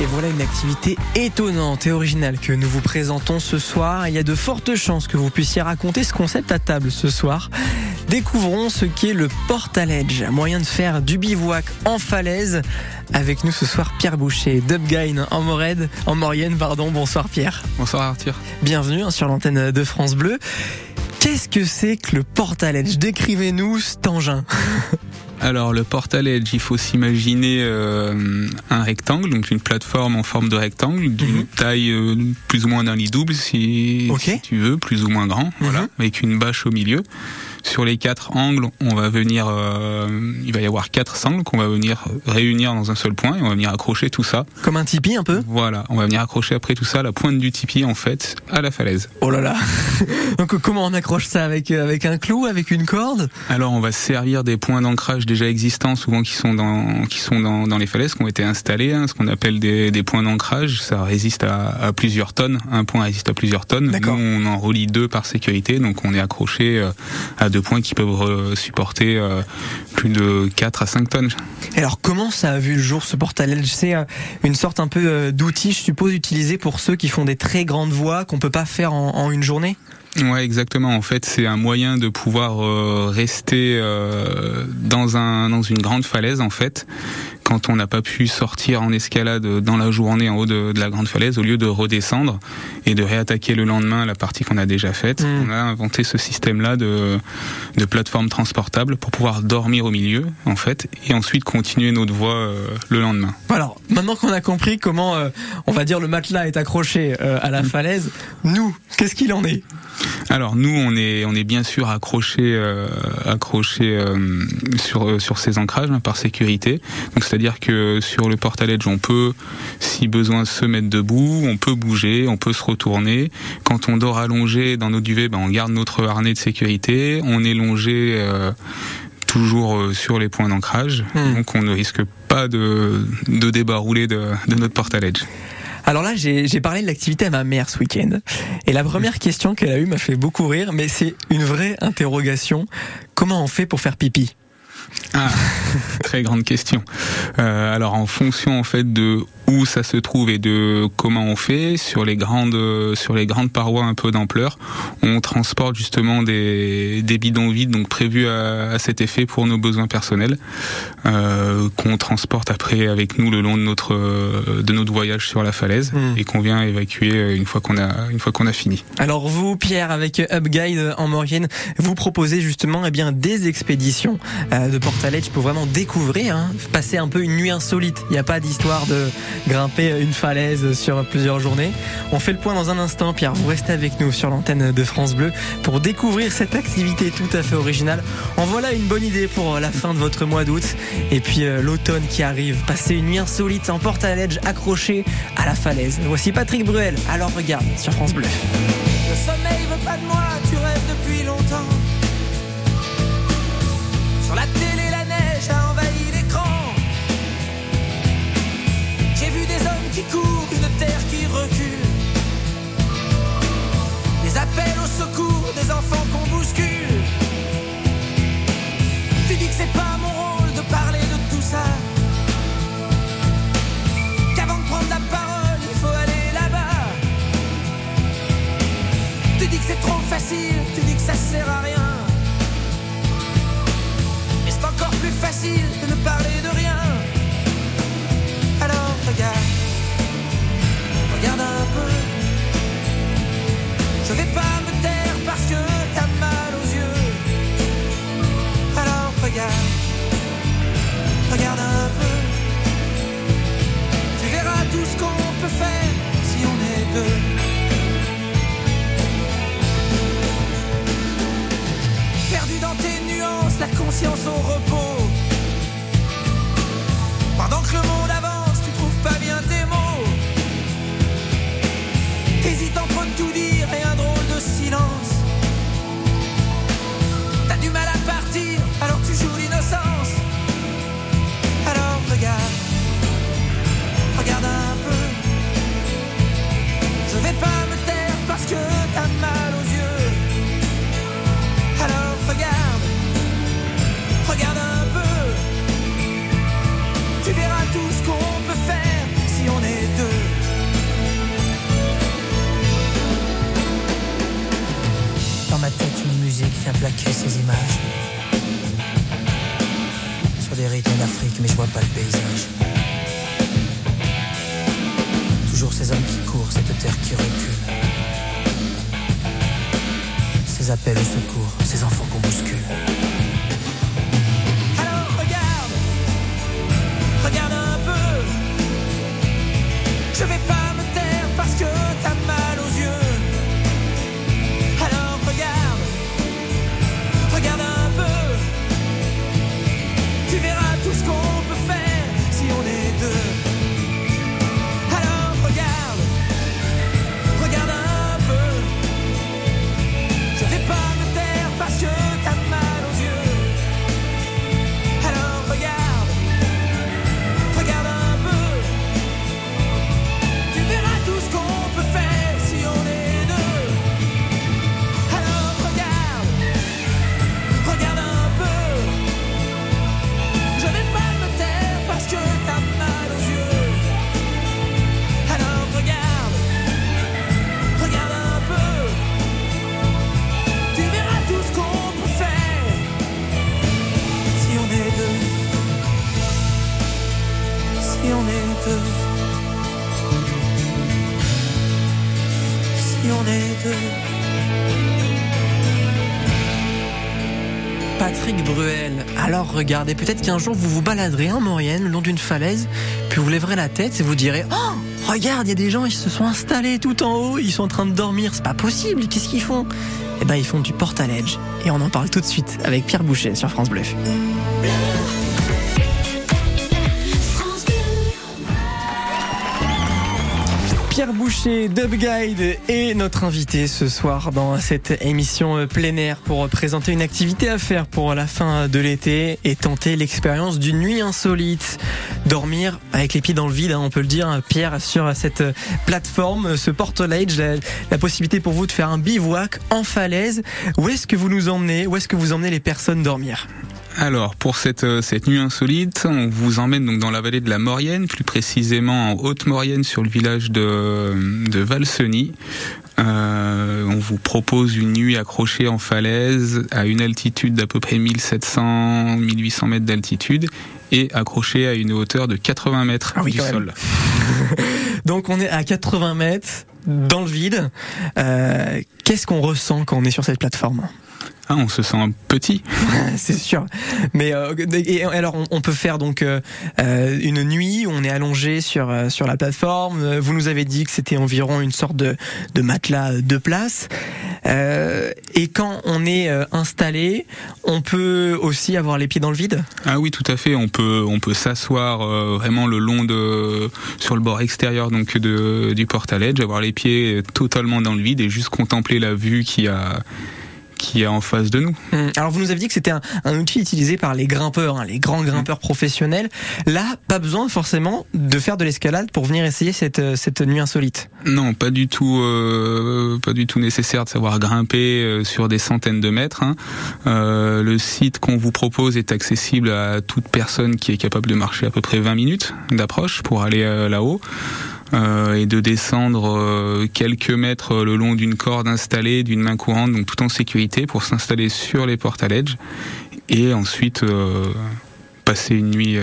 Et voilà une activité étonnante et originale que nous vous présentons ce soir. Il y a de fortes chances que vous puissiez raconter ce concept à table ce soir. Découvrons ce qu'est le portaledge, un moyen de faire du bivouac en falaise. Avec nous ce soir Pierre Boucher, Dubgain en Morède, en Maurienne, pardon. Bonsoir Pierre. Bonsoir Arthur. Bienvenue hein, sur l'antenne de France Bleu. Qu'est-ce que c'est que le portaledge Décrivez-nous cet engin. Alors le Portal Edge, il faut s'imaginer euh, un rectangle, donc une plateforme en forme de rectangle, d'une Mhm. taille euh, plus ou moins d'un lit double si, tu veux, plus ou moins grand, voilà, Mhm. avec une bâche au milieu. Sur les quatre angles, on va venir, euh, il va y avoir quatre sangles qu'on va venir réunir dans un seul point et on va venir accrocher tout ça. Comme un tipi un peu Voilà, on va venir accrocher après tout ça la pointe du tipi en fait à la falaise. Oh là là Donc comment on accroche ça? Avec, euh, avec un clou, avec une corde? Alors on va se servir des points d'ancrage déjà existants, souvent qui sont dans qui sont dans, dans les falaises, qui ont été installés, hein, ce qu'on appelle des, des points d'ancrage. Ça résiste à, à plusieurs tonnes. Un point résiste à plusieurs tonnes. Nous D'accord. on en relie deux par sécurité, donc on est accroché euh, à deux points qui peuvent euh, supporter euh, plus de 4 à 5 tonnes. Alors comment ça a vu le jour ce portaledge C'est euh, une sorte un peu d'outil, je suppose, utilisé pour ceux qui font des très grandes voies qu'on peut pas faire en, en une journée? Ouais, exactement. En fait, c'est un moyen de pouvoir euh, rester euh, dans un dans une grande falaise en fait. Quand on n'a pas pu sortir en escalade dans la journée en haut de, de la grande falaise, au lieu de redescendre et de réattaquer le lendemain la partie qu'on a déjà faite, Mm. on a inventé ce système-là de de plateforme transportable pour pouvoir dormir au milieu en fait et ensuite continuer notre voie euh, le lendemain. Alors maintenant qu'on a compris comment, euh, on va dire, le matelas est accroché euh, à la falaise, nous, qu'est-ce qu'il en est? Alors nous, on est on est bien sûr accroché accroché sur sur ces ancrages hein, par sécurité. Donc c'est-à-dire que sur le portal edge, on peut, si besoin, se mettre debout, on peut bouger, on peut se retourner. Quand on dort allongé dans notre duvet, ben, on garde notre harnais de sécurité. On est longé. euh, toujours euh, sur les points d'ancrage, Hmm. donc on ne risque pas de, de débarrouler de, de notre portal edge. Alors là, j'ai j'ai parlé de l'activité à ma mère ce week-end. Et la première question qu'elle a eue m'a fait beaucoup rire, mais c'est une vraie interrogation. Comment on fait pour faire pipi? Ah, très grande question. Euh, alors en fonction en fait de où ça se trouve et de comment on fait sur les grandes sur les grandes parois un peu d'ampleur, on transporte justement des, des bidons vides donc prévus à, à cet effet pour nos besoins personnels euh, qu'on transporte après avec nous le long de notre euh, de notre voyage sur la falaise Hmm. et qu'on vient évacuer une fois qu'on a une fois qu'on a fini. Alors vous, Pierre, avec UpGuide en Maurienne, vous proposez justement eh bien des expéditions euh, de Portaledge pour vraiment découvrir, hein, passer un peu une nuit insolite. Il n'y a pas d'histoire de grimper une falaise sur plusieurs journées. On fait le point dans un instant, Pierre. Vous restez avec nous sur l'antenne de France Bleu pour découvrir cette activité tout à fait originale. En voilà une bonne idée pour la fin de votre mois d'août. Et puis euh, l'automne qui arrive, passer une nuit insolite en Portaledge accroché à la falaise. Voici Patrick Bruel. Alors regarde sur France Bleu. Dis que c'est trop rythmes d'Afrique, mais je vois pas le paysage. Toujours ces hommes qui courent, cette terre qui recule. Ces appels au secours, ces enfants qu'on bouscule. Alors regarde, regarde un peu. Je vais pas Patrick Bruel. Alors regardez, peut-être qu'un jour vous vous baladerez en Maurienne, le long d'une falaise, puis vous lèverez la tête et vous direz Oh Regarde, il y a des gens, ils se sont installés tout en haut, ils sont en train de dormir, c'est pas possible, qu'est-ce qu'ils font? Eh ben ils font du portaledge. Et on en parle tout de suite avec Pierre Boucher sur France Bleu. Pierre Boucher, Dub Guide est notre invité ce soir dans cette émission plein air pour présenter une activité à faire pour la fin de l'été et tenter l'expérience d'une nuit insolite. Dormir avec les pieds dans le vide, hein, on peut le dire, Pierre, sur cette plateforme, ce portaledge, la, la possibilité pour vous de faire un bivouac en falaise. Où est-ce que vous nous emmenez? Où est-ce que vous emmenez les personnes dormir? Alors pour cette euh, cette nuit insolite, on vous emmène donc dans la vallée de la Maurienne, plus précisément en Haute-Maurienne sur le village de de Valseny. Euh, on vous propose une nuit accrochée en falaise à une altitude d'à peu près 1700-1800 mètres d'altitude et accrochée à une hauteur de 80 mètres Ah oui, du sol. Donc on est à 80 mètres dans le vide. Euh, Qu'est-ce qu'on ressent quand on est sur cette plateforme? Ah, on se sent petit. C'est sûr. Mais euh, et alors on, on peut faire donc euh, euh, une nuit où on est allongé sur sur la plateforme. Vous nous avez dit que c'était environ une sorte de de matelas de place. Euh, et quand on est installé, on peut aussi avoir les pieds dans le vide? Ah oui, tout à fait. On peut on peut s'asseoir vraiment le long de sur le bord extérieur donc de du portaledge, avoir les pieds totalement dans le vide et juste contempler la vue qui a qui est en face de nous. Hum, Alors vous nous avez dit que c'était un, un outil utilisé par les grimpeurs, hein, les grands grimpeurs professionnels. Là, pas besoin forcément de faire de l'escalade pour venir essayer cette euh, cette nuit insolite. Non, pas du tout, euh, pas du tout nécessaire de savoir grimper euh, sur des centaines de mètres. hein. Euh, le site qu'on vous propose est accessible à toute personne qui est capable de marcher à peu près 20 minutes d'approche pour aller là-haut. Euh, et de descendre euh, quelques mètres le long d'une corde installée, d'une main courante, donc tout en sécurité pour s'installer sur les portaledges et ensuite euh, passer une nuit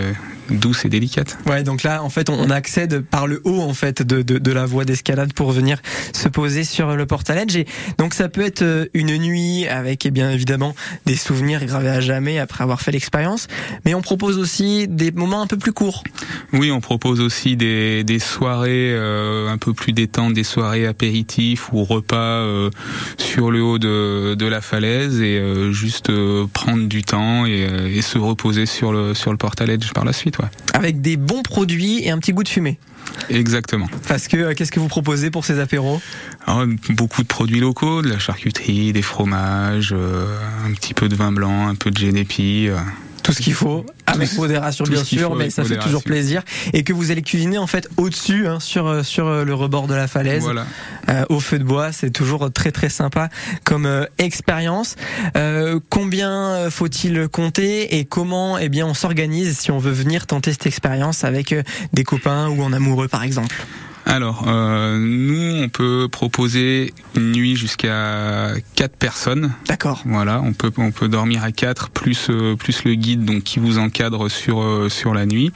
douce et délicate. Ouais, donc là, en fait, on, accède par le haut, en fait, de, de, de la voie d'escalade pour venir se poser sur le portaledge. Et donc, ça peut être euh, une nuit avec, eh bien évidemment, des souvenirs gravés à jamais après avoir fait l'expérience. Mais on propose aussi des moments un peu plus courts. Oui, on propose aussi des, des soirées euh, un peu plus détentes, des soirées apéritifs ou repas euh, sur le haut de, de la falaise et euh, juste euh, prendre du temps et, euh, et se reposer sur le sur le portaledge par la suite. Ouais. Avec des bons produits et un petit goût de fumée. Exactement. Parce que, euh, qu'est-ce que vous proposez pour ces apéros? Alors, beaucoup de produits locaux, de la charcuterie, des fromages, euh, un petit peu de vin blanc, un peu de génépi. euh. tout ce qu'il faut, avec modération bien sûr, mais ça fait toujours plaisir. Et que vous allez cuisiner en fait au-dessus, hein, sur, euh, sur euh, le rebord de la falaise, Voilà. euh, au feu de bois. C'est toujours très très sympa comme euh, expérience. Euh, combien faut-il compter et comment eh bien on s'organise si on veut venir tenter cette expérience avec des copains ou en amoureux par exemple? Alors, euh, nous, on peut proposer une nuit jusqu'à quatre personnes. D'accord. Voilà, on peut on peut dormir à quatre plus euh, plus le guide donc qui vous encadre sur euh, sur la nuit.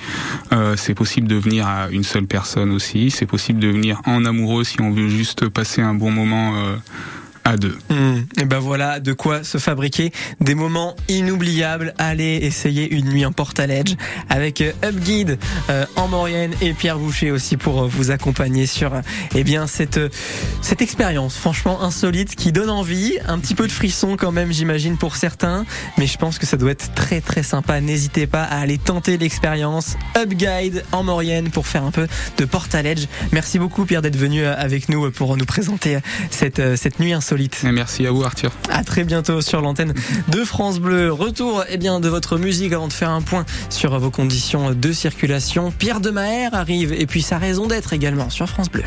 Euh, c'est possible de venir à une seule personne aussi. C'est possible de venir en amoureux si on veut juste passer un bon moment euh, à deux. et ben voilà de quoi se fabriquer des moments inoubliables. Allez essayer une nuit en Portaledge avec euh, Upguide euh, en Maurienne et Pierre Boucher aussi pour euh, vous accompagner sur eh bien cette cette expérience franchement insolite qui donne envie, un petit peu de frisson quand même j'imagine pour certains, mais je pense que ça doit être très très sympa. N'hésitez pas à aller tenter l'expérience Upguide en Maurienne pour faire un peu de Portaledge. Merci beaucoup Pierre d'être venu avec nous pour nous présenter cette cette nuit insolite. Et merci à vous Arthur. À très bientôt sur l'antenne de France Bleu. Retour eh bien, de votre musique avant de faire un point sur vos conditions de circulation. Pierre de Maher arrive et puis sa raison d'être également sur France Bleu.